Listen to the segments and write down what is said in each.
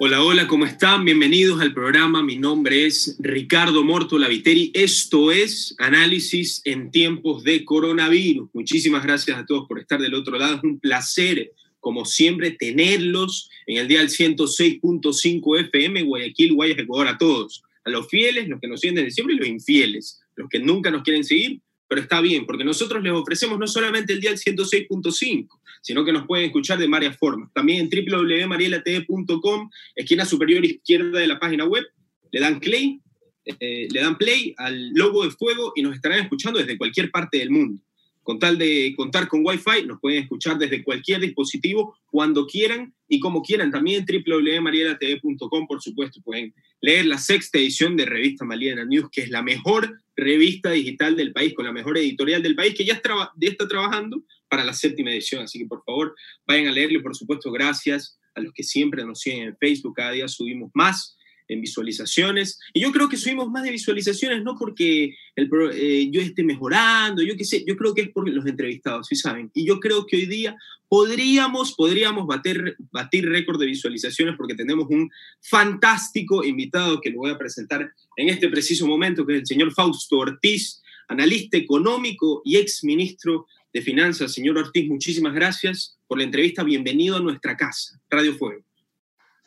Hola, hola, ¿cómo están? Bienvenidos al programa. Mi nombre es Ricardo Morto Laviteri. Esto es Análisis en tiempos de coronavirus. Muchísimas gracias a todos por estar del otro lado. Es un placer, como siempre, tenerlos en el día del 106.5 FM, Guayaquil, Guayas, Ecuador, a todos. A los fieles, los que nos siguen desde siempre y los infieles, los que nunca nos quieren seguir, pero está bien, porque nosotros les ofrecemos no solamente el día del 106.5, sino que nos pueden escuchar de varias formas. También en www.marielatv.com, esquina superior izquierda de la página web, le dan play, eh, le dan play al logo de fuego y nos estarán escuchando desde cualquier parte del mundo. Con tal de contar con Wi-Fi, nos pueden escuchar desde cualquier dispositivo, cuando quieran y como quieran. También www.marielatv.com, por supuesto, pueden leer la sexta edición de Revista Mariela News, que es la mejor revista digital del país, con la mejor editorial del país, que ya está trabajando para la séptima edición. Así que por favor, vayan a leerlo. Por supuesto, gracias a los que siempre nos siguen en Facebook. Cada día subimos más en visualizaciones. Y yo creo que subimos más de visualizaciones no porque el, eh, yo esté mejorando, yo qué sé, yo creo que es por los entrevistados, ¿sí saben? Y yo creo que hoy día podríamos, podríamos bater, batir récord de visualizaciones porque tenemos un fantástico invitado que lo voy a presentar en este preciso momento, que es el señor Fausto Ortiz, analista económico y ex ministro de Finanzas. Señor Ortiz, muchísimas gracias por la entrevista. Bienvenido a nuestra casa, Radio Fuego.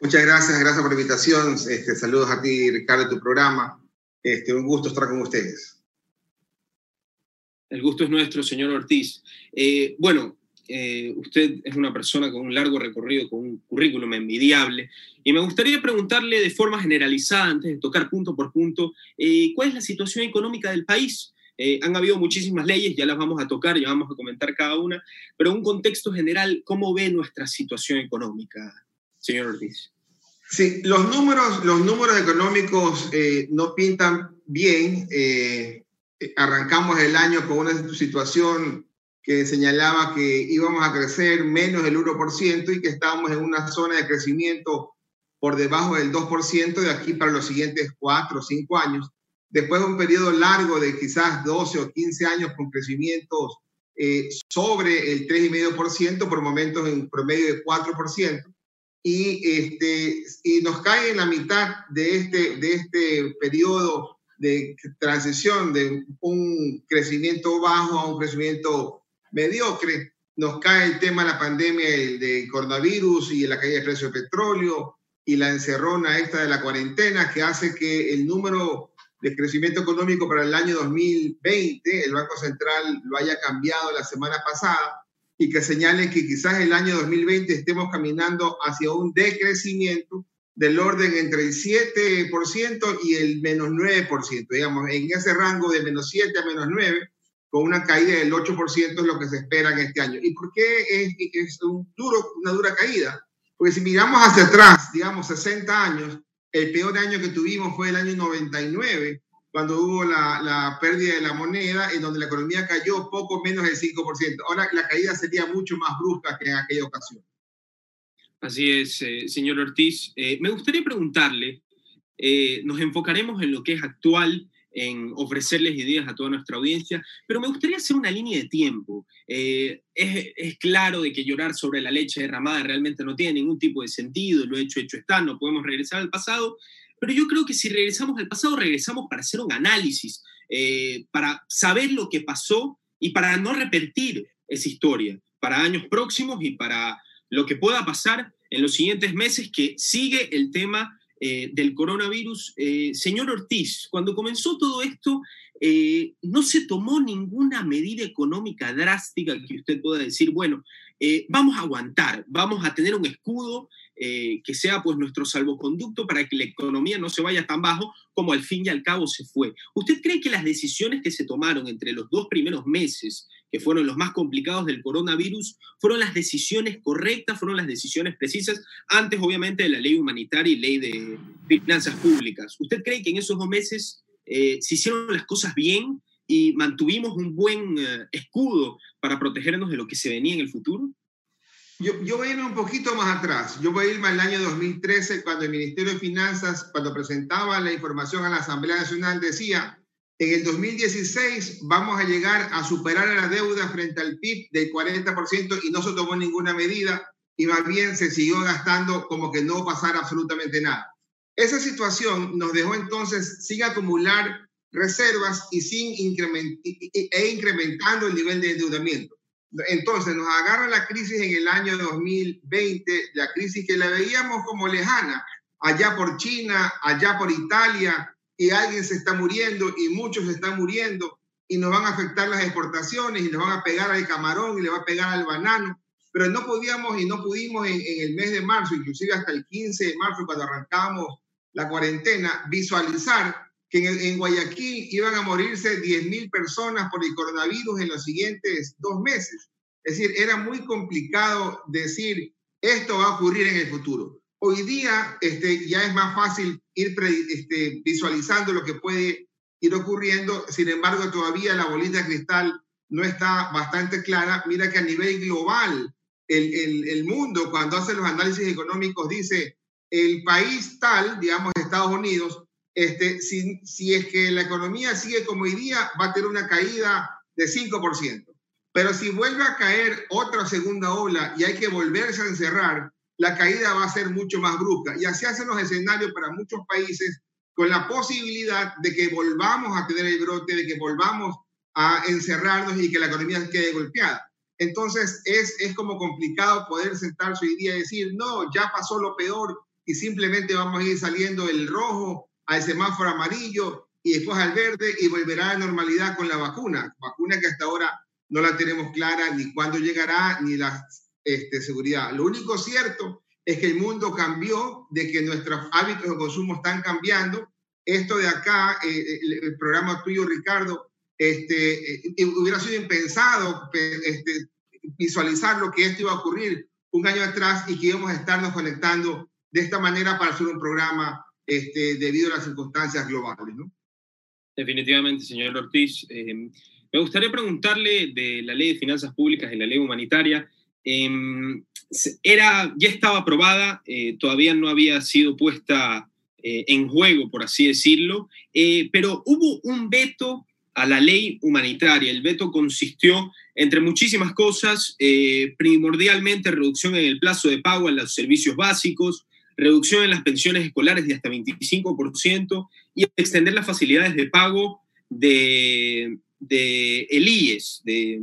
Muchas gracias, gracias por la invitación. Este, saludos a ti, Ricardo, tu programa. Este, un gusto estar con ustedes. El gusto es nuestro, señor Ortiz. Eh, bueno, eh, usted es una persona con un largo recorrido, con un currículum envidiable, y me gustaría preguntarle de forma generalizada, antes de tocar punto por punto, eh, ¿cuál es la situación económica del país? han habido muchísimas leyes, ya las vamos a tocar, ya vamos a comentar cada una, pero en un contexto general, ¿cómo ve nuestra situación económica, señor Ortiz? Sí, los números, los números económicos eh, no pintan bien. Eh, arrancamos el año con una situación que señalaba que íbamos a crecer menos del 1% y que estábamos en una zona de crecimiento por debajo del 2% de aquí para los siguientes 4 o 5 años. Después de un periodo largo de quizás 12 o 15 años con crecimientos eh, sobre el 3,5%, por momentos en promedio de 4% y, este, y nos cae en la mitad de este, de este periodo de transición de un crecimiento bajo a un crecimiento mediocre. Nos cae el tema de la pandemia de coronavirus y la caída del precio del petróleo y la encerrona esta de la cuarentena que hace que el número de crecimiento económico para el año 2020, el Banco Central lo haya cambiado la semana pasada y que señale que quizás el año 2020 estemos caminando hacia un decrecimiento del orden entre el 7% y el menos 9%, digamos, en ese rango de menos 7 a menos 9, con una caída del 8% es lo que se espera en este año. ¿Y por qué es, es un duro, una dura caída? Porque si miramos hacia atrás, digamos 60 años, el peor año que tuvimos fue el año 99, cuando hubo la, la, pérdida de la moneda, en donde la economía cayó poco menos del 5%. Ahora la caída sería mucho más brusca que en aquella ocasión. Así es, eh, señor Ortiz. Eh, me gustaría preguntarle, eh, nos enfocaremos en lo que es actual, en ofrecerles ideas a toda nuestra audiencia, pero me gustaría hacer una línea de tiempo. Es, es, claro de que llorar sobre la leche derramada realmente no tiene ningún tipo de sentido, lo hecho, hecho está, no podemos regresar al pasado, pero yo creo que si regresamos al pasado, regresamos para hacer un análisis, eh, para saber lo que pasó y para no repetir esa historia para años próximos y para lo que pueda pasar en los siguientes meses, que sigue el tema eh, del coronavirus. Eh, señor Ortiz, cuando comenzó todo esto, no se tomó ninguna medida económica drástica que usted pueda decir, bueno, vamos a aguantar, vamos a tener un escudo eh, que sea pues nuestro salvoconducto para que la economía no se vaya tan bajo como al fin y al cabo se fue. ¿Usted cree que las decisiones que se tomaron entre los dos primeros meses, que fueron los más complicados del coronavirus, fueron las decisiones correctas, fueron las decisiones precisas, antes obviamente de la ley humanitaria y ley de finanzas públicas? ¿Usted cree que en esos dos meses eh, se hicieron las cosas bien y mantuvimos un buen eh, escudo para protegernos de lo que se venía en el futuro? Yo, voy a ir un poquito más atrás. Yo voy a irme al año 2013, cuando el Ministerio de Finanzas, cuando presentaba la información a la Asamblea Nacional, decía, en el 2016 vamos a llegar a superar la deuda frente al PIB del 40% y no se tomó ninguna medida y más bien se siguió gastando como que no pasara absolutamente nada. Esa situación nos dejó entonces sin acumular reservas y sin e incrementando el nivel de endeudamiento. Entonces nos agarra la crisis en el año 2020, la crisis que la veíamos como lejana, allá por China, allá por Italia, y alguien se está muriendo y muchos se están muriendo y nos van a afectar las exportaciones y nos van a pegar al camarón y le va a pegar al banano. Pero no podíamos y no pudimos en, el mes de marzo, inclusive hasta el 15 de marzo, cuando arrancamos la cuarentena, visualizar que en, en Guayaquil iban a morirse 10.000 personas por el coronavirus en los siguientes dos meses. Es decir, era muy complicado decir esto va a ocurrir en el futuro. Hoy día este, ya es más fácil ir este, visualizando lo que puede ir ocurriendo, sin embargo todavía la bolita de cristal no está bastante clara. Mira que a nivel global, el, el, el mundo cuando hace los análisis económicos dice, el país tal, digamos Estados Unidos, este, si, si es que la economía sigue como hoy día, va a tener una caída de 5%. Pero si vuelve a caer otra segunda ola y hay que volverse a encerrar, la caída va a ser mucho más brusca. Y así hacen los escenarios para muchos países con la posibilidad de que volvamos a tener el brote, de que volvamos a encerrarnos y que la economía quede golpeada. Entonces es, es como complicado poder sentarse hoy día y decir, no, ya pasó lo peor y simplemente vamos a ir saliendo el rojo al semáforo amarillo y después al verde y volverá a la normalidad con la vacuna. Vacuna que hasta ahora no la tenemos clara ni cuándo llegará ni la este, seguridad. Lo único cierto es que el mundo cambió, de que nuestros hábitos de consumo están cambiando. Esto de acá, eh, eh, el, programa tuyo, Ricardo, este, eh, hubiera sido impensado este, visualizar lo que esto iba a ocurrir un año atrás y que íbamos a estarnos conectando de esta manera para hacer un programa este, debido a las circunstancias globales. ¿no? Definitivamente, señor Ortiz. me gustaría preguntarle de la ley de finanzas públicas y la ley humanitaria. Em, era, ya estaba aprobada, eh, todavía no había sido puesta eh, en juego, por así decirlo, eh, pero hubo un veto a la ley humanitaria. El veto consistió, entre muchísimas cosas, primordialmente reducción en el plazo de pago en los servicios básicos, reducción en las pensiones escolares de hasta 25% y extender las facilidades de pago de, de el IES, de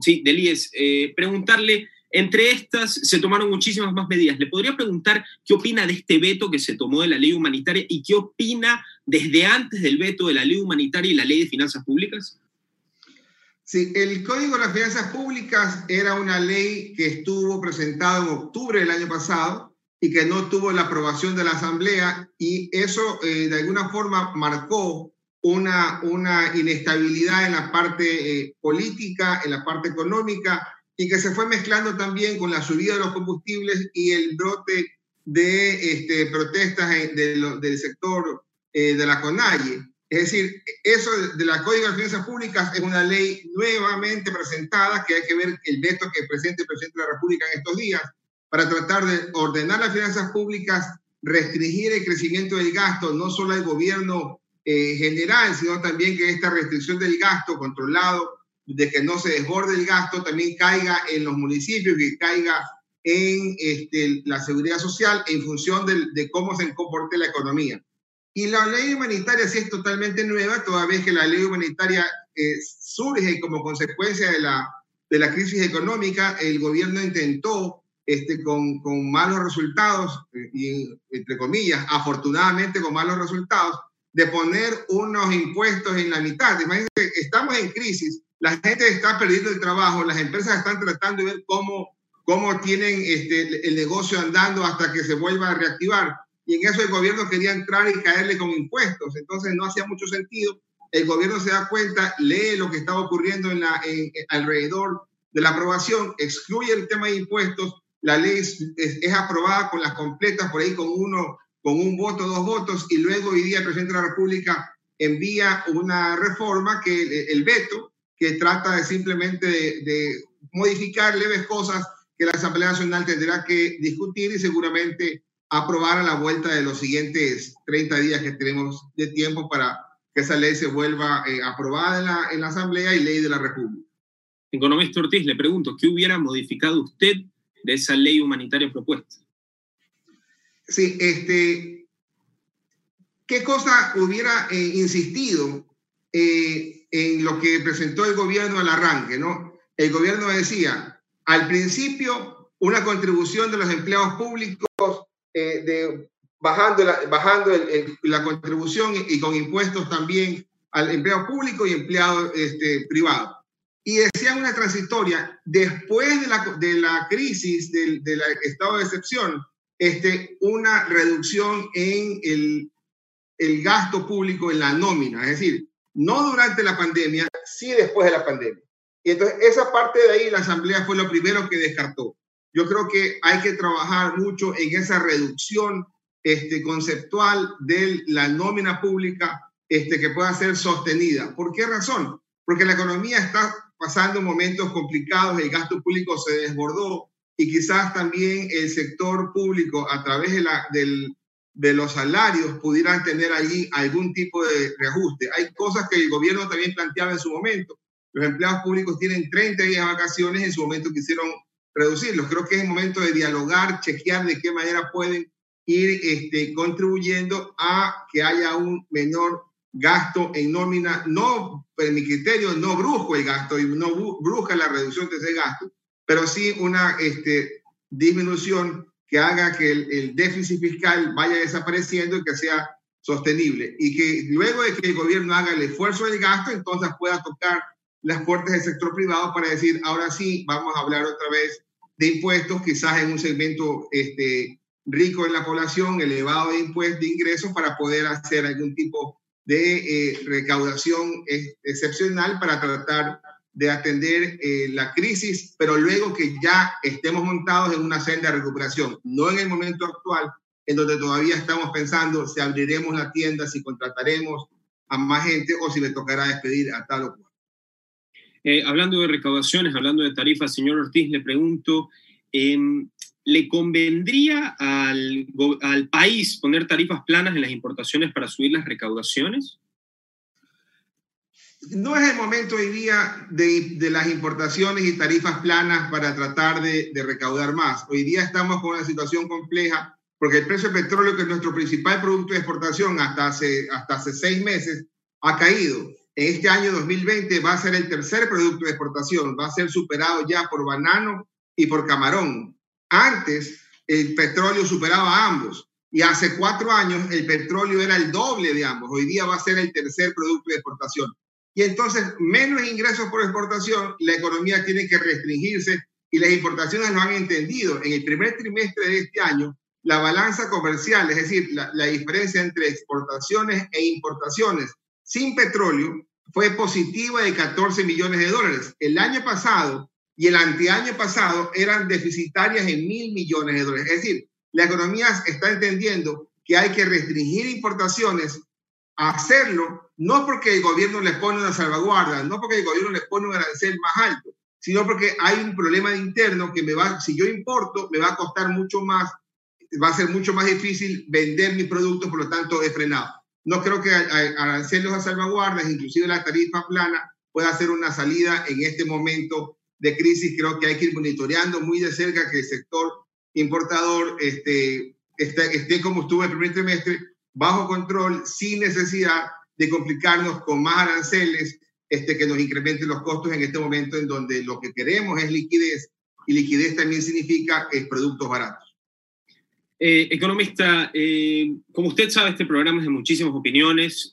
sí, del IES, eh, preguntarle, entre estas se tomaron muchísimas más medidas. ¿Le podría preguntar qué opina de este veto que se tomó de la ley humanitaria y qué opina desde antes del veto de la ley humanitaria y la ley de finanzas públicas? Sí, el Código de las Finanzas Públicas era una ley que estuvo presentada en octubre del año pasado y que no tuvo la aprobación de la Asamblea y eso eh, de alguna forma marcó una, una inestabilidad en la parte eh, política, en la parte económica, y que se fue mezclando también con la subida de los combustibles y el brote de este, protestas del sector eh, de la CONAIE. Es decir, eso de la Código de Finanzas Públicas es una ley nuevamente presentada, que hay que ver el veto que presente el presidente de la República en estos días, para tratar de ordenar las finanzas públicas, restringir el crecimiento del gasto, no solo al gobierno eh, general, sino también que esta restricción del gasto controlado, de que no se desborde el gasto, también caiga en los municipios, que caiga en este, la seguridad social en función de, cómo se comporte la economía. Y la ley humanitaria sí es totalmente nueva, toda vez que la ley humanitaria eh, surge como consecuencia de la, de la crisis económica, el gobierno intentó este, con, con malos resultados, eh, y, entre comillas, afortunadamente con malos resultados, de poner unos impuestos en la mitad. Imagínense, estamos en crisis, la gente está perdiendo el trabajo, las empresas están tratando de ver cómo, cómo tienen este, el negocio andando hasta que se vuelva a reactivar. Y en eso el gobierno quería entrar y caerle con impuestos. Entonces no hacía mucho sentido. El gobierno se da cuenta, lee lo que estaba ocurriendo en la, alrededor de la aprobación, excluye el tema de impuestos, la ley es, es aprobada con las completas, por ahí con uno con un voto, dos votos, y luego hoy día el presidente de la República envía una reforma, que el veto, que trata de simplemente de, modificar leves cosas que la Asamblea Nacional tendrá que discutir y seguramente aprobar a la vuelta de los siguientes 30 días que tenemos de tiempo para que esa ley se vuelva eh, aprobada en la, en la Asamblea y ley de la República. Economista Ortiz, le pregunto, ¿qué hubiera modificado usted de esa ley humanitaria propuesta. Sí, este, ¿qué cosa hubiera eh, insistido eh, en lo que presentó el gobierno al arranque? ¿no? El gobierno decía, al principio, una contribución de los empleados públicos eh, de, bajando, la, bajando la contribución y, con impuestos también al empleado público y empleado este, privado. Y decían una transitoria, después de la, de la crisis del, del estado de excepción, este, una reducción en el, el gasto público en la nómina, es decir, no durante la pandemia, sí después de la pandemia. Y entonces esa parte de ahí la Asamblea fue lo primero que descartó. Yo creo que hay que trabajar mucho en esa reducción este, conceptual de la nómina pública este, que pueda ser sostenida. ¿Por qué razón? Porque la economía está pasando momentos complicados, el gasto público se desbordó, y quizás también el sector público a través de, la, del, de los salarios pudieran tener allí algún tipo de reajuste. Hay cosas que el gobierno también planteaba en su momento. Los empleados públicos tienen 30 días de vacaciones, en su momento quisieron reducirlos. Creo que es momento de dialogar, chequear de qué manera pueden ir este, contribuyendo a que haya un menor gasto en nómina, no, en mi criterio, no brujo el gasto y no bruja la reducción de ese gasto, pero sí una este, disminución que haga que el, déficit fiscal vaya desapareciendo y que sea sostenible. Y que luego de que el gobierno haga el esfuerzo del gasto, entonces pueda tocar las puertas del sector privado para decir, ahora sí, vamos a hablar otra vez de impuestos, quizás en un segmento este, rico en la población, elevado de impuestos, de ingresos, para poder hacer algún tipo de eh, recaudación excepcional para tratar de atender eh, la crisis, pero luego que ya estemos montados en una senda de recuperación, no en el momento actual, en donde todavía estamos pensando si abriremos la tienda, si contrataremos a más gente o si me tocará despedir a tal o cual. Eh, hablando de recaudaciones, hablando de tarifas, señor Ortiz, le pregunto, em, ¿le convendría al, país poner tarifas planas en las importaciones para subir las recaudaciones? no es el momento hoy día de, las importaciones y tarifas planas para tratar de, de, recaudar más. Hoy día estamos con una situación compleja porque el precio del petróleo, que es nuestro principal producto de exportación hasta hace, hasta hace seis meses, ha caído. En este año 2020 va a ser el tercer producto de exportación, va a ser superado ya por banano y por camarón. Antes, el petróleo superaba a ambos. Y hace cuatro años el petróleo era el doble de ambos. Hoy día va a ser el tercer producto de exportación y entonces menos ingresos por exportación, la economía tiene que restringirse y las importaciones lo han entendido. En el primer trimestre de este año, la balanza comercial, es decir, la, la diferencia entre exportaciones e importaciones sin petróleo, fue positiva de 14 millones de dólares. El año pasado y el anteaño pasado eran deficitarias en mil millones de dólares. Es decir, la economía está entendiendo que hay que restringir importaciones hacerlo no porque el gobierno les pone una salvaguarda, no porque el gobierno les pone un arancel más alto, sino porque hay un problema interno que me va, si yo importo, me va a costar mucho más, va a ser mucho más difícil vender mis productos, por lo tanto he frenado. No creo que aranceles a salvaguardas, inclusive la tarifa plana, pueda ser una salida en este momento de crisis. Creo que hay que ir monitoreando muy de cerca que el sector importador este, esté, esté como estuvo el primer trimestre, bajo control, sin necesidad de complicarnos con más aranceles este, que nos incrementen los costos en este momento en donde lo que queremos es liquidez y liquidez también significa es productos baratos. Eh, economista, eh, como usted sabe, este programa es de muchísimas opiniones.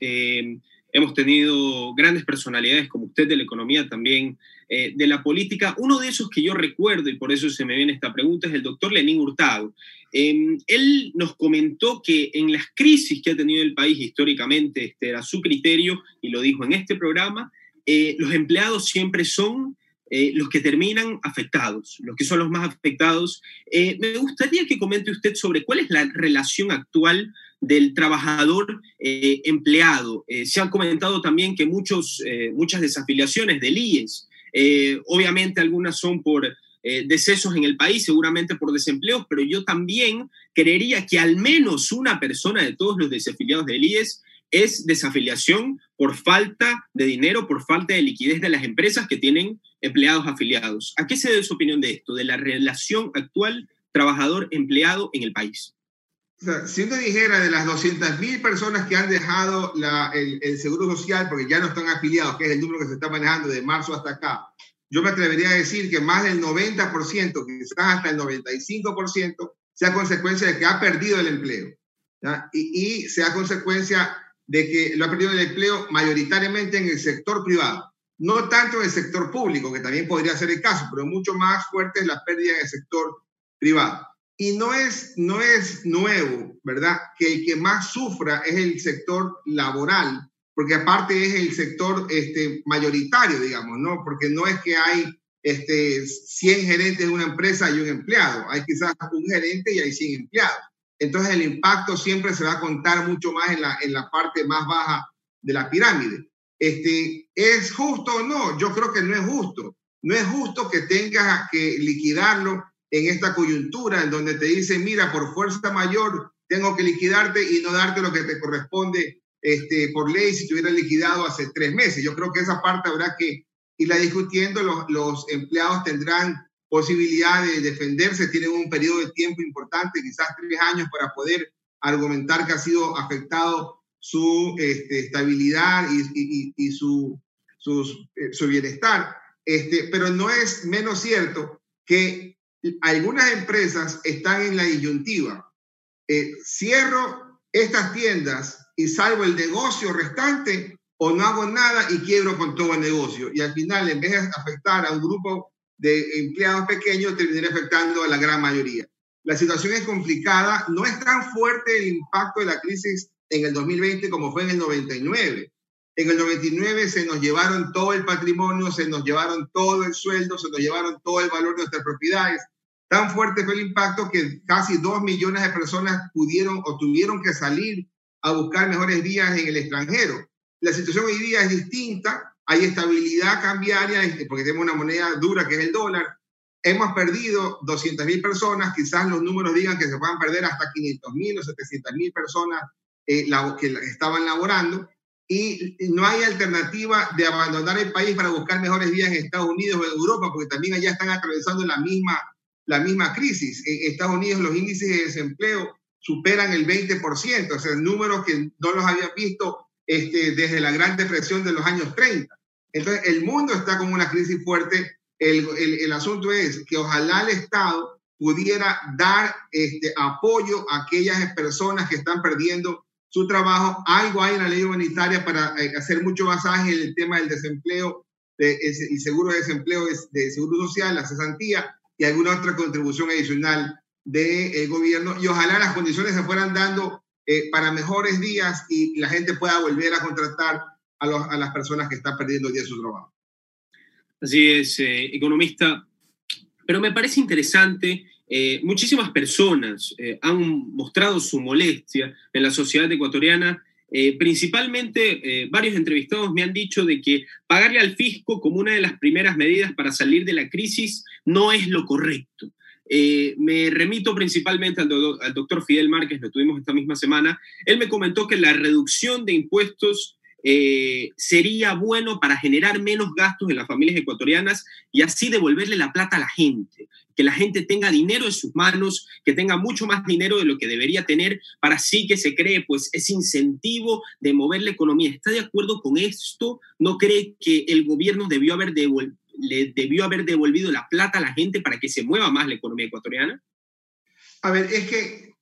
Hemos tenido grandes personalidades como usted de la economía también eh, de la política. Uno de esos que yo recuerdo, y por eso se me viene esta pregunta, es el doctor Lenín Hurtado. Em, él nos comentó que en las crisis que ha tenido el país históricamente, este era su criterio, y lo dijo en este programa, eh, los empleados siempre son eh, los que terminan afectados, los que son los más afectados. me gustaría que comente usted sobre cuál es la relación actual del trabajador empleado. se han comentado también que muchos, muchas desafiliaciones del IES eh, obviamente algunas son por eh, decesos en el país, seguramente por desempleos, pero yo también creería que al menos una persona de todos los desafiliados del IES es desafiliación por falta de dinero, por falta de liquidez de las empresas que tienen empleados afiliados. ¿A qué se debe su opinión de esto, de la relación actual trabajador-empleado en el país? si uno dijera de las 200.000 personas que han dejado el, el, seguro social porque ya no están afiliados, que es el número que se está manejando de marzo hasta acá, yo me atrevería a decir que más del 90%, quizás hasta el 95%, sea consecuencia de que ha perdido el empleo. Y, y, sea consecuencia de que lo ha perdido el empleo mayoritariamente en el sector privado. No tanto en el sector público, que también podría ser el caso, pero mucho más fuerte es la pérdida en el sector privado. Y no es, no es nuevo, ¿verdad? Que el que más sufra es el sector laboral, porque aparte es el sector este, mayoritario, digamos, ¿no? Porque no es que hay este, 100 gerentes de una empresa y un empleado, hay quizás un gerente y hay 100 empleados. Entonces el impacto siempre se va a contar mucho más en la, en la parte más baja de la pirámide. Este, ¿Es justo o no? Yo creo que no es justo. No es justo que tengas que liquidarlo en esta coyuntura en donde te dicen, mira, por fuerza mayor tengo que liquidarte y no darte lo que te corresponde este, por ley si te hubiera liquidado hace tres meses. Yo creo que esa parte habrá que irla discutiendo. Los, los empleados tendrán posibilidad de defenderse, tienen un periodo de tiempo importante, quizás tres años, para poder argumentar que ha sido afectado su este, estabilidad y, y, su, eh, su bienestar. Este, pero no es menos cierto que algunas empresas están en la disyuntiva. Eh, cierro estas tiendas y salvo el negocio restante o no hago nada y quiebro con todo el negocio. Y al final, en vez de afectar a un grupo de empleados pequeños, terminaré afectando a la gran mayoría. La situación es complicada, no es tan fuerte el impacto de la crisis en el 2020 como fue en el 99. En el 99 se nos llevaron todo el patrimonio, se nos llevaron todo el sueldo, se nos llevaron todo el valor de nuestras propiedades. Tan fuerte fue el impacto que casi dos millones de personas pudieron o tuvieron que salir a buscar mejores días en el extranjero. La situación hoy día es distinta, hay estabilidad cambiaria este, porque tenemos una moneda dura que es el dólar. Hemos perdido 200 mil personas, quizás los números digan que se puedan perder hasta 500 mil o 700 mil personas eh, que estaban laborando y no hay alternativa de abandonar el país para buscar mejores días en Estados Unidos o en Europa, porque también allá están atravesando la misma, la misma crisis. En Estados Unidos los índices de desempleo superan el 20%, o sea, números que no los habían visto este, desde la Gran Depresión de los años 30. Entonces, el mundo está con una crisis fuerte. El, el, asunto es que ojalá el Estado pudiera dar este, apoyo a aquellas personas que están perdiendo su trabajo. Algo hay en la ley humanitaria para eh, hacer mucho más ágil el tema del desempleo, de, el seguro de desempleo de seguro social, la cesantía y alguna otra contribución adicional del gobierno y ojalá las condiciones se fueran dando eh, para mejores días y la gente pueda volver a contratar a, a las personas que están perdiendo el día de su trabajo. Así es, eh, economista. Pero me parece interesante, eh, muchísimas personas han mostrado su molestia en la sociedad ecuatoriana principalmente, varios entrevistados me han dicho de que pagarle al fisco como una de las primeras medidas para salir de la crisis no es lo correcto. Eh, me remito principalmente al, doctor Fidel Márquez, lo tuvimos esta misma semana. Él me comentó que la reducción de impuestos eh, sería bueno para generar menos gastos en las familias ecuatorianas y así devolverle la plata a la gente, que la gente tenga dinero en sus manos, que tenga mucho más dinero de lo que debería tener para así que se cree pues ese incentivo de mover la economía. ¿Está de acuerdo con esto? ¿No cree que el gobierno debió haber devuelto debió haber devolvido la plata a la gente para que se mueva más la economía ecuatoriana? A ver, es que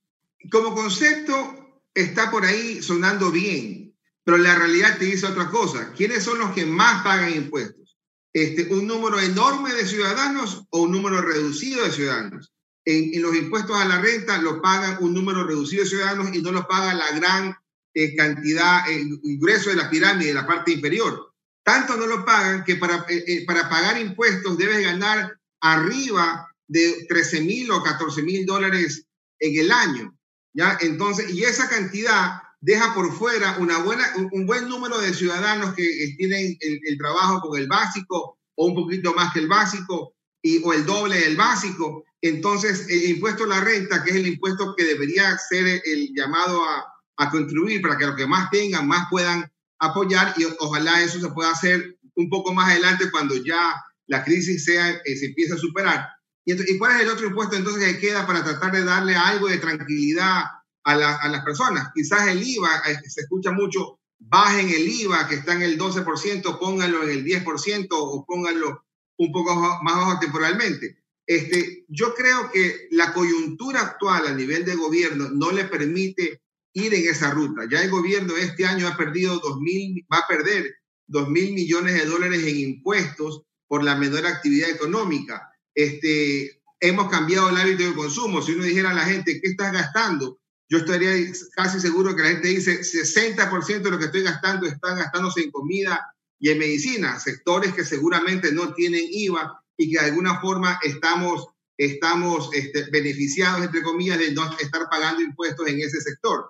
como concepto está por ahí sonando bien, pero la realidad te dice otra cosa. ¿Quiénes son los que más pagan impuestos? Este, ¿Un número enorme de ciudadanos o un número reducido de ciudadanos? En, los impuestos a la renta lo pagan un número reducido de ciudadanos y no lo paga la gran eh, cantidad, el grueso de la pirámide, de la parte inferior. Tanto no lo pagan que para, eh, eh, para pagar impuestos debes ganar arriba de 13 mil o 14 mil dólares en el año. ¿ya? Entonces, y esa cantidad deja por fuera un, buen número de ciudadanos que tienen el, trabajo con el básico o un poquito más que el básico y, o el doble del básico. Entonces, el impuesto a la renta, que es el impuesto que debería ser el llamado a, a contribuir para que los que más tengan, más puedan apoyar y ojalá eso se pueda hacer un poco más adelante cuando ya la crisis sea, eh, se empiece a superar. Y, ¿Y cuál es el otro impuesto entonces que queda para tratar de darle algo de tranquilidad a, a las personas? Quizás el IVA, eh, se escucha mucho, bajen el IVA que está en el 12%, pónganlo en el 10% o pónganlo un poco más bajo temporalmente. Este, yo creo que la coyuntura actual a nivel de gobierno no le permite ir en esa ruta. Ya el gobierno este año ha perdido 2000, va a perder 2 mil millones de dólares en impuestos por la menor actividad económica. Este, hemos cambiado el hábito de consumo. Si uno dijera a la gente, ¿qué estás gastando? Yo estaría casi seguro que la gente dice, 60% de lo que estoy gastando está gastándose en comida y en medicina, sectores que seguramente no tienen IVA y que de alguna forma estamos, estamos este, beneficiados, entre comillas, de no estar pagando impuestos en ese sector.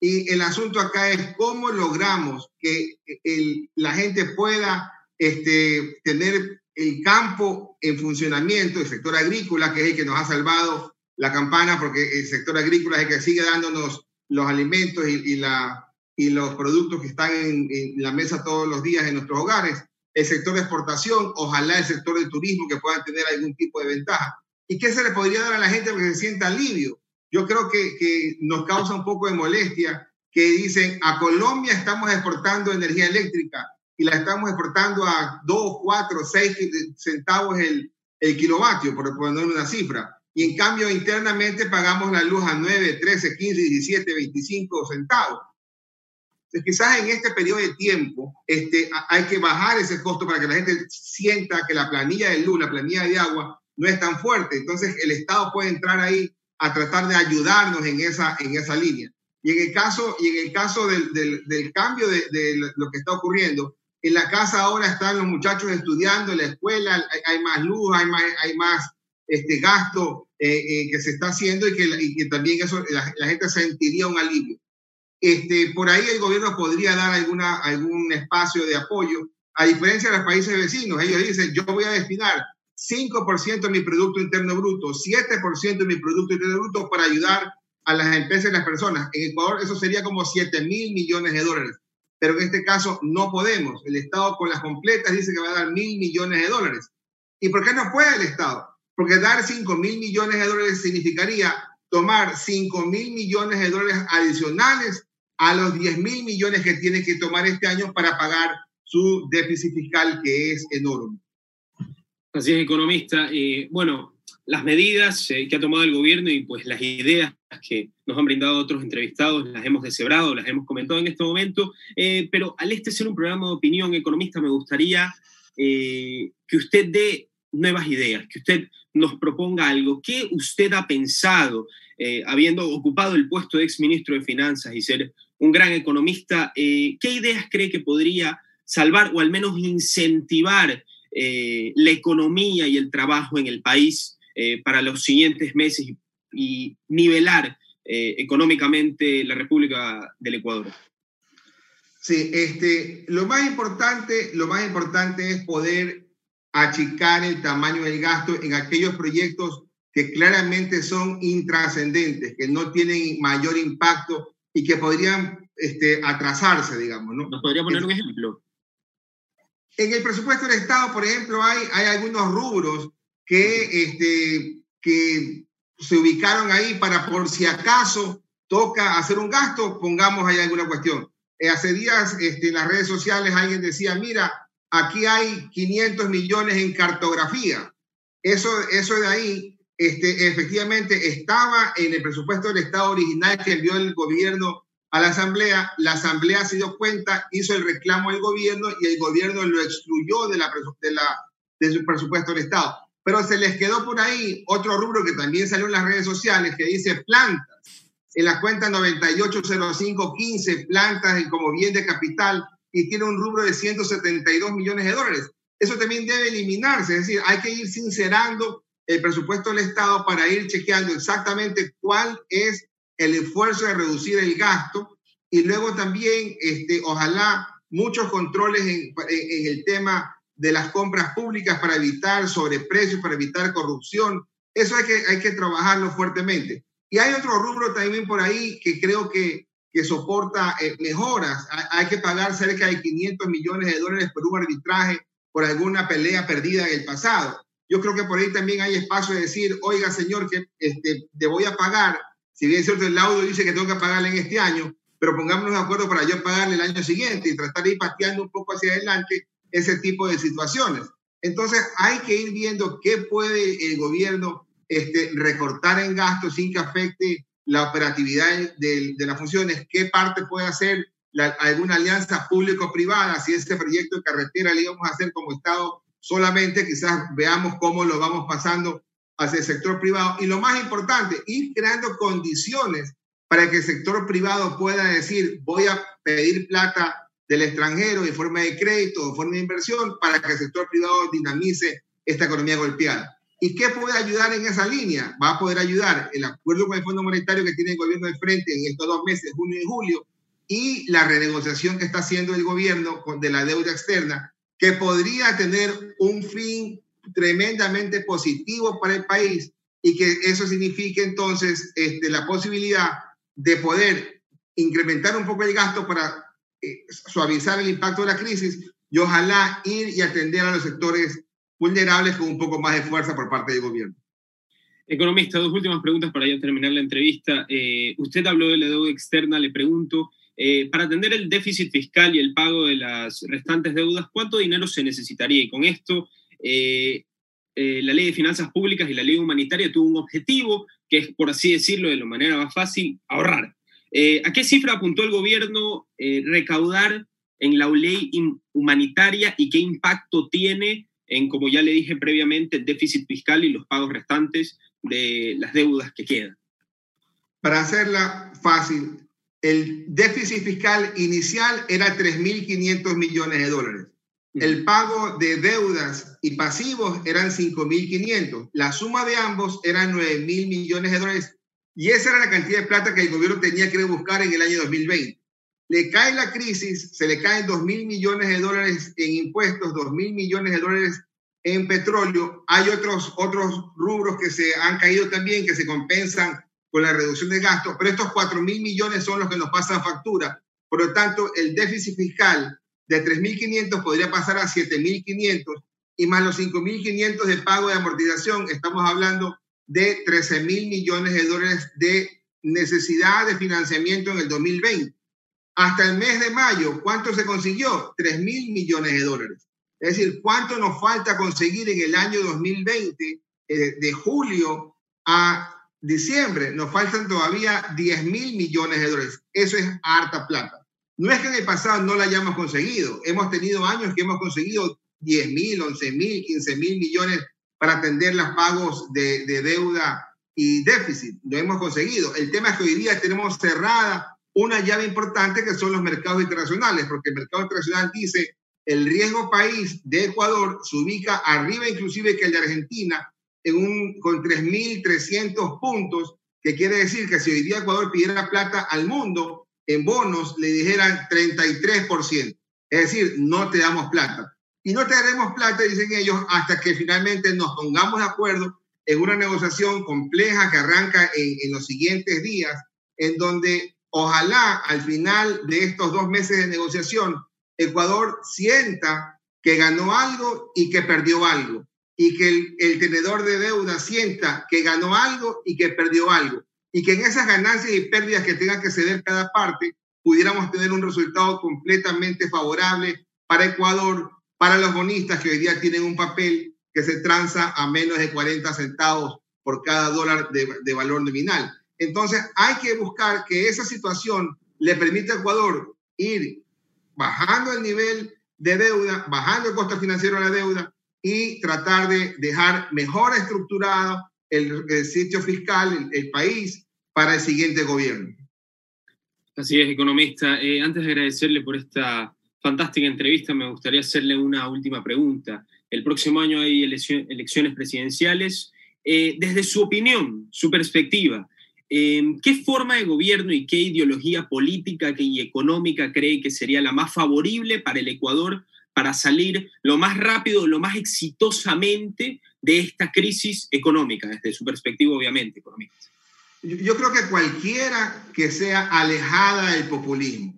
Y el asunto acá es cómo logramos que el, la gente pueda este, tener el campo en funcionamiento, el sector agrícola, que es el que nos ha salvado la campana, porque el sector agrícola es el que sigue dándonos los alimentos y, la, y los productos que están en, en, la mesa todos los días en nuestros hogares. El sector de exportación, ojalá el sector de turismo que puedan tener algún tipo de ventaja. ¿Y qué se le podría dar a la gente para que se sienta alivio? yo creo que, que nos causa un poco de molestia que dicen, a Colombia estamos exportando energía eléctrica y la estamos exportando a 2, 4, 6 centavos el, el kilovatio, por poner una cifra. Y en cambio, internamente pagamos la luz a 9, 13, 15, 17, 25 centavos. Entonces, quizás en este periodo de tiempo este, hay que bajar ese costo para que la gente sienta que la planilla de luz, la planilla de agua, no es tan fuerte. Entonces, el Estado puede entrar ahí a tratar de ayudarnos en esa, en esa línea. Y en el caso, y en el caso del, del, del cambio de, de, lo que está ocurriendo, en la casa ahora están los muchachos estudiando, en la escuela hay, más luz, hay más, hay más este gasto eh, eh, que se está haciendo y que, también la, gente sentiría un alivio. Este, por ahí el gobierno podría dar alguna, algún espacio de apoyo, a diferencia de los países vecinos. Ellos dicen, yo voy a destinar 5% de mi Producto Interno Bruto, 7% de mi Producto Interno Bruto para ayudar a las empresas y las personas. En Ecuador eso sería como 7 mil millones de dólares, pero en este caso no podemos. El Estado con las completas dice que va a dar mil millones de dólares. ¿Y por qué no puede el Estado? Porque dar 5 mil millones de dólares significaría tomar 5 mil millones de dólares adicionales a los 10 mil millones que tiene que tomar este año para pagar su déficit fiscal, que es enorme. Así es, economista. Eh, bueno, las medidas eh, que ha tomado el gobierno y pues las ideas que nos han brindado otros entrevistados las hemos deshebrado, las hemos comentado en este momento, eh, pero al este ser un programa de opinión economista me gustaría eh, que usted dé nuevas ideas, que usted nos proponga algo. ¿Qué usted ha pensado, eh, habiendo ocupado el puesto de exministro de Finanzas y ser un gran economista, qué ideas cree que podría salvar o al menos incentivar eh, la economía y el trabajo en el país eh, para los siguientes meses y, y nivelar eh, económicamente la República del Ecuador. Sí, este, lo más importante, lo más importante es poder achicar el tamaño del gasto en aquellos proyectos que claramente son intrascendentes, que no tienen mayor impacto y que podrían este, atrasarse, digamos. ¿no? ¿Nos podría poner un ejemplo? En el presupuesto del Estado, por ejemplo, hay, hay algunos rubros que, este, que se ubicaron ahí para por si acaso toca hacer un gasto, pongamos ahí alguna cuestión. Eh, hace días este, en las redes sociales alguien decía, mira, aquí hay 500 millones en cartografía. Eso, eso de ahí, este, efectivamente, estaba en el presupuesto del Estado original que envió el gobierno a la Asamblea, la Asamblea se dio cuenta, hizo el reclamo al gobierno y el gobierno lo excluyó de, la, de, la, de su presupuesto del Estado. Pero se les quedó por ahí otro rubro que también salió en las redes sociales que dice plantas. En la cuenta 980515, plantas como bien de capital y tiene un rubro de 172 millones de dólares. Eso también debe eliminarse, es decir, hay que ir sincerando el presupuesto del Estado para ir chequeando exactamente cuál es el esfuerzo de reducir el gasto y luego también, este, ojalá, muchos controles en, el tema de las compras públicas para evitar sobreprecios, para evitar corrupción. Eso hay que, hay que trabajarlo fuertemente. Y hay otro rubro también por ahí que creo que, que soporta eh, mejoras. Hay, que pagar cerca de 500 millones de dólares por un arbitraje por alguna pelea perdida en el pasado. Yo creo que por ahí también hay espacio de decir, oiga, señor, que este, te voy a pagar. Si bien es cierto, el laudo dice que tengo que pagarle en este año, pero pongámonos de acuerdo para yo pagarle el año siguiente y tratar de ir pateando un poco hacia adelante ese tipo de situaciones. Entonces, hay que ir viendo qué puede el gobierno este, recortar en gastos sin que afecte la operatividad de, las funciones, qué parte puede hacer alguna alianza público-privada, si este proyecto de carretera le íbamos a hacer como Estado solamente, quizás veamos cómo lo vamos pasando hacia el sector privado. Y lo más importante, ir creando condiciones para que el sector privado pueda decir, voy a pedir plata del extranjero en forma de crédito, en forma de inversión, para que el sector privado dinamice esta economía golpeada. ¿Y qué puede ayudar en esa línea? Va a poder ayudar el acuerdo con el Fondo Monetario que tiene el gobierno de frente en estos dos meses, junio y julio, y la renegociación que está haciendo el gobierno de la deuda externa, que podría tener un fin tremendamente positivo para el país y que eso signifique entonces este, la posibilidad de poder incrementar un poco el gasto para eh, suavizar el impacto de la crisis y ojalá ir y atender a los sectores vulnerables con un poco más de fuerza por parte del gobierno. Economista, dos últimas preguntas para ya terminar la entrevista. Eh, usted habló de la deuda externa, le pregunto, eh, para atender el déficit fiscal y el pago de las restantes deudas, ¿cuánto dinero se necesitaría? Y con esto, eh, la ley de finanzas públicas y la ley humanitaria tuvo un objetivo, que es, por así decirlo, de la manera más fácil, ahorrar. ¿A qué cifra apuntó el gobierno recaudar en la ley humanitaria y qué impacto tiene en, como ya le dije previamente, el déficit fiscal y los pagos restantes de las deudas que quedan. Para hacerla fácil, el déficit fiscal inicial era 3.500 millones de dólares. El pago de deudas y pasivos eran 5.500. La suma de ambos eran 9.000 millones de dólares. Y esa era la cantidad de plata que el gobierno tenía que buscar en el año 2020. Le cae la crisis, se le caen 2 mil millones de dólares en impuestos, 2 mil millones de dólares en petróleo. Hay otros, otros rubros que se han caído también, que se compensan con la reducción de gastos, pero estos 4 mil millones son los que nos pasan factura. Por lo tanto, el déficit fiscal de 3.500 podría pasar a 7.500 y más los 5.500 de pago de amortización, estamos hablando de 13 mil millones de dólares de necesidad de financiamiento en el 2020. Hasta el mes de mayo, ¿cuánto se consiguió? 3 mil millones de dólares. Es decir, ¿cuánto nos falta conseguir en el año 2020, eh, de julio a diciembre? Nos faltan todavía 10 mil millones de dólares. Eso es harta plata. No es que en el pasado no la hayamos conseguido. Hemos tenido años que hemos conseguido 10 mil, 11 mil, 15 mil millones para atender los pagos de, de deuda y déficit. Lo hemos conseguido. El tema es que hoy día tenemos cerrada una llave importante que son los mercados internacionales, porque el mercado internacional dice el riesgo país de Ecuador se ubica arriba inclusive que el de Argentina en un, con 3.300 puntos, que quiere decir que si hoy día Ecuador pidiera plata al mundo en bonos, le dijeran 33%. Es decir, no te damos plata. Y no te daremos plata, dicen ellos, hasta que finalmente nos pongamos de acuerdo en una negociación compleja que arranca en, en los siguientes días, en donde ojalá al final de estos dos meses de negociación, Ecuador sienta que ganó algo y que perdió algo, y que el, tenedor de deuda sienta que ganó algo y que perdió algo, y que en esas ganancias y pérdidas que tenga que ceder cada parte, pudiéramos tener un resultado completamente favorable para Ecuador, para los bonistas que hoy día tienen un papel que se tranza a menos de 40 centavos por cada dólar de, de valor nominal. Entonces hay que buscar que esa situación le permita a Ecuador ir bajando el nivel de deuda, bajando el costo financiero de la deuda y tratar de dejar mejor estructurado el, sitio fiscal, el, país, para el siguiente gobierno. Así es, economista. Eh, antes de agradecerle por esta fantástica entrevista, me gustaría hacerle una última pregunta. El próximo año hay elecciones presidenciales. Eh, desde su opinión, su perspectiva, Em, ¿Qué forma de gobierno y qué ideología política y económica cree que sería la más favorable para el Ecuador para salir lo más rápido, lo más exitosamente de esta crisis económica, desde su perspectiva, obviamente, económica? yo creo que cualquiera que sea alejada del populismo,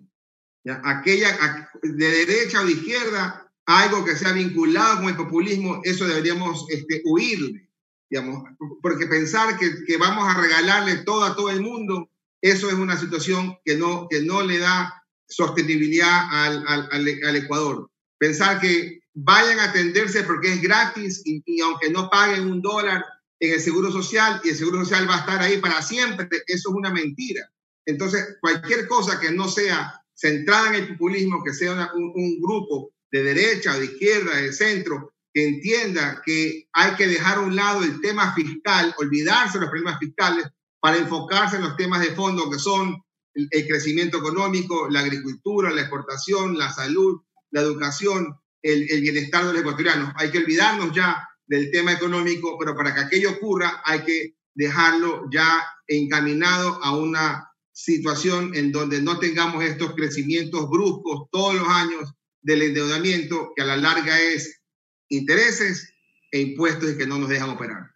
aquella de derecha o de izquierda, algo que sea vinculado con el populismo, eso deberíamos este, huirle, digamos, porque pensar que, que, vamos a regalarle todo a todo el mundo, eso es una situación que no, que no le da sostenibilidad al, al, al Ecuador. Pensar que vayan a atenderse porque es gratis y, y aunque no paguen un dólar, en el Seguro Social y el Seguro Social va a estar ahí para siempre. Eso es una mentira. Entonces, cualquier cosa que no sea centrada en el populismo, que sea un, grupo de derecha, de izquierda, de centro, que entienda que hay que dejar a un lado el tema fiscal, olvidarse de los problemas fiscales para enfocarse en los temas de fondo que son el, crecimiento económico, la agricultura, la exportación, la salud, la educación, el, el bienestar de los ecuatorianos. Hay que olvidarnos ya del tema económico, pero para que aquello ocurra hay que dejarlo ya encaminado a una situación en donde no tengamos estos crecimientos bruscos todos los años del endeudamiento, que a la larga es intereses e impuestos y que no nos dejan operar.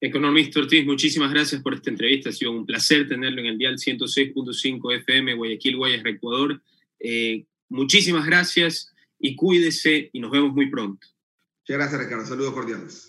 Economista Ortiz, muchísimas gracias por esta entrevista. Ha sido un placer tenerlo en el dial 106.5 FM, Guayaquil, Guayas, Ecuador. Eh, muchísimas gracias y cuídese y nos vemos muy pronto. Muchas gracias, Ricardo. Saludos cordiales.